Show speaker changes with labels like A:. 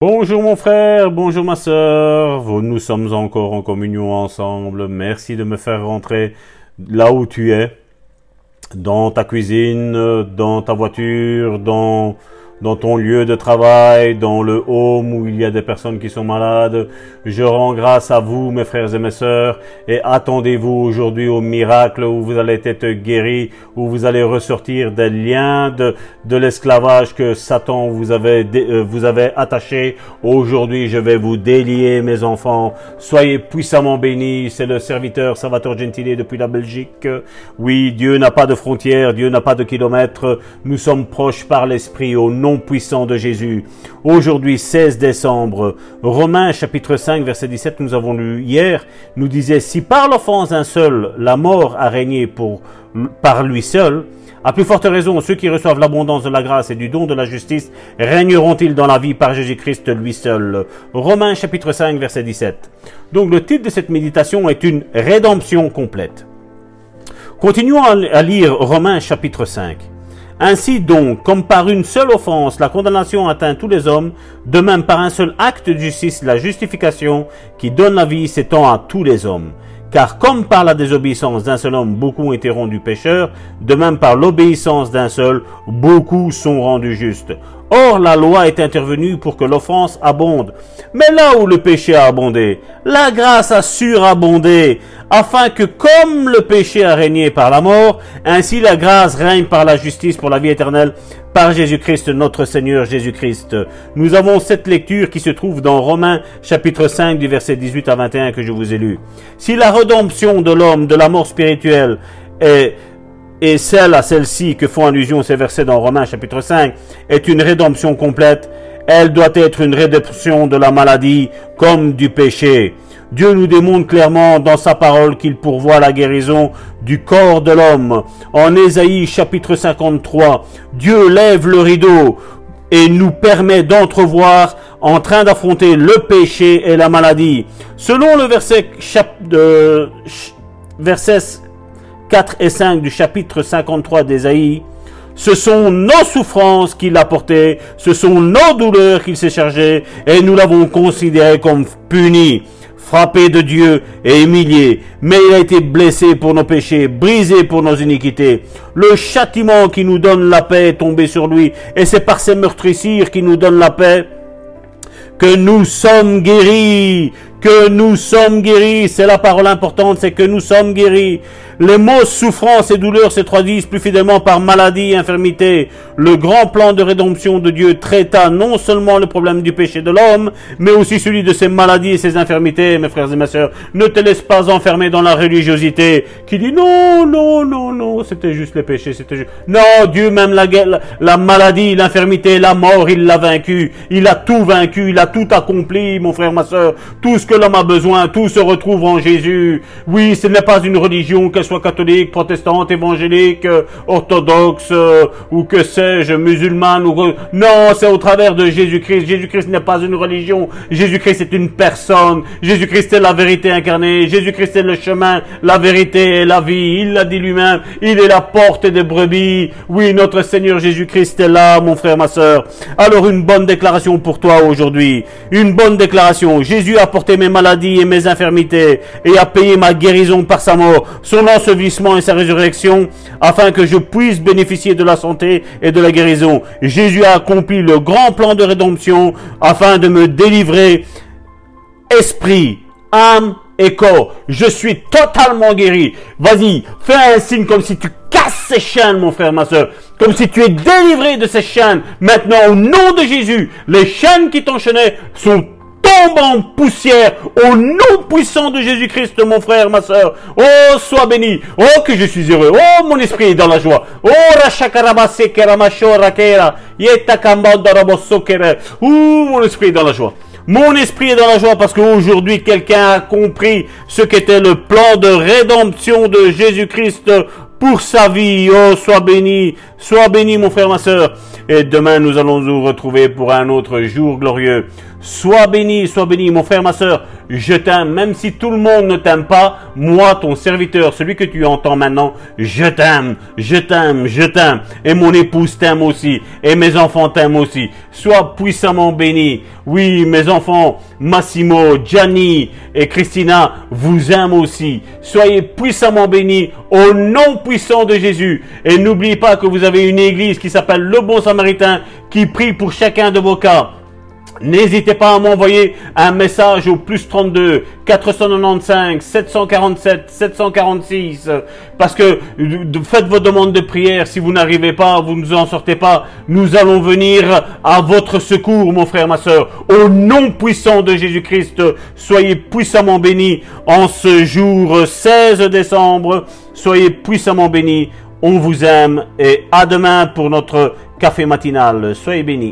A: Bonjour mon frère, bonjour ma sœur, nous sommes encore en communion ensemble. Merci de me faire rentrer là où tu es, dans ta cuisine, dans ta voiture, dans dans ton lieu de travail, dans le home où il y a des personnes qui sont malades. Je rends grâce à vous, mes frères et mes sœurs, et attendez-vous aujourd'hui au miracle où vous allez être guéris, où vous allez ressortir des liens de, l'esclavage que Satan vous avait, euh, vous avait attaché. Aujourd'hui, je vais vous délier, mes enfants. Soyez puissamment bénis. C'est le serviteur Salvatore Gentile depuis la Belgique. Oui, Dieu n'a pas de frontières, Dieu n'a pas de kilomètres. Nous sommes proches par l'Esprit au nom puissant de Jésus. Aujourd'hui, 16 décembre, Romains chapitre 5, verset 17, nous avons lu hier, nous disait, si par l'offense d'un seul, la mort a régné pour, par lui seul, à plus forte raison, ceux qui reçoivent l'abondance de la grâce et du don de la justice régneront-ils dans la vie par Jésus-Christ lui seul? Romains chapitre 5 verset 17. Donc le titre de cette méditation est une rédemption complète. Continuons à lire Romains chapitre 5. Ainsi donc, comme par une seule offense, la condamnation atteint tous les hommes, de même par un seul acte de justice, la justification qui donne la vie s'étend à tous les hommes. Car comme par la désobéissance d'un seul homme, beaucoup ont été rendus pécheurs, de même par l'obéissance d'un seul, beaucoup sont rendus justes. Or, la loi est intervenue pour que l'offense abonde. Mais là où le péché a abondé, la grâce a surabondé, afin que comme le péché a régné par la mort, ainsi la grâce règne par la justice pour la vie éternelle, par Jésus-Christ, notre Seigneur Jésus-Christ. Nous avons cette lecture qui se trouve dans Romains chapitre 5 du verset 18 à 21 que je vous ai lu. Si la rédemption de l'homme de la mort spirituelle est et celle à celle-ci que font allusion ces versets dans Romains chapitre 5 est une rédemption complète, elle doit être une rédemption de la maladie comme du péché. Dieu nous démontre clairement dans sa parole qu'il pourvoit la guérison du corps de l'homme. En Ésaïe chapitre 53, Dieu lève le rideau et nous permet d'entrevoir en train d'affronter le péché et la maladie. Selon le verset, de, verset 4 et 5 du chapitre 53 d'Ésaïe, ce sont nos souffrances qu'il a portées, ce sont nos douleurs qu'il s'est chargé, et nous l'avons considéré comme puni, frappé de Dieu et humilié. Mais il a été blessé pour nos péchés, brisé pour nos iniquités. Le châtiment qui nous donne la paix est tombé sur lui, et c'est par ses meurtrissures qui nous donne la paix que nous sommes guéris, que nous sommes guéris. C'est la parole importante, c'est que nous sommes guéris. Les mots souffrance et douleur se plus fidèlement par maladie et infirmité. Le grand plan de rédemption de Dieu traita non seulement le problème du péché de l'homme, mais aussi celui de ses maladies et ses infirmités, mes frères et mes sœurs. Ne te laisse pas enfermer dans la religiosité qui dit non, non, non, non, c'était juste les péchés, c'était juste... Non, Dieu même la, la maladie, l'infirmité, la mort, il l'a vaincu. Il a tout vaincu, il a tout accompli, mon frère, ma sœur. Que l'homme a besoin, tout se retrouve en Jésus. Oui, ce n'est pas une religion, soit catholique, protestante, évangélique, orthodoxe, euh, ou que sais-je, musulmane, ou... Non, c'est au travers de Jésus-Christ. Jésus-Christ n'est pas une religion. Jésus-Christ est une personne. Jésus-Christ est la vérité incarnée. Jésus-Christ est le chemin, la vérité et la vie. Il l'a dit lui-même. Il est la porte des brebis. Oui, notre Seigneur Jésus-Christ est là, mon frère, ma sœur. Alors une bonne déclaration pour toi aujourd'hui. Une bonne déclaration. Jésus a porté mes maladies et mes infirmités et a payé ma guérison par sa mort. Son ensevelissement et sa résurrection, afin que je puisse bénéficier de la santé et de la guérison. Jésus a accompli le grand plan de rédemption afin de me délivrer esprit, âme et corps. Je suis totalement guéri. Vas-y, fais un signe comme si tu casses ces chaînes, mon frère, ma soeur. Comme si tu es délivré de ces chaînes. Maintenant, au nom de Jésus, les chaînes qui t'enchaînaient sont tombe en poussière au nom puissant de Jésus-Christ, mon frère, ma soeur. Oh, sois béni. Oh, que je suis heureux. Oh, mon esprit est dans la joie. Oh, Ouh, mon esprit est dans la joie. Mon esprit est dans la joie parce qu'aujourd'hui, quelqu'un a compris ce qu'était le plan de rédemption de Jésus-Christ pour sa vie. Oh, sois béni, sois béni, mon frère, ma soeur. Et demain, nous allons nous retrouver pour un autre jour glorieux. Sois béni, sois béni, mon frère, ma soeur. Je t'aime. Même si tout le monde ne t'aime pas, moi, ton serviteur, celui que tu entends maintenant, je t'aime, je t'aime, je t'aime. Et mon épouse t'aime aussi. Et mes enfants t'aiment aussi. Sois puissamment béni. Oui, mes enfants, Massimo, Gianni et Christina vous aiment aussi. Soyez puissamment bénis au nom puissant de Jésus. Et n'oubliez pas que vous avez une église qui s'appelle le Bon Samaritain qui prie pour chacun de vos cas. N'hésitez pas à m'envoyer un message au plus 32 495 747 746 parce que faites vos demandes de prière. Si vous n'arrivez pas, vous ne en sortez pas. Nous allons venir à votre secours, mon frère, ma soeur. Au nom puissant de Jésus-Christ, soyez puissamment bénis en ce jour 16 décembre. Soyez puissamment bénis. On vous aime et à demain pour notre café matinal. Soyez bénis.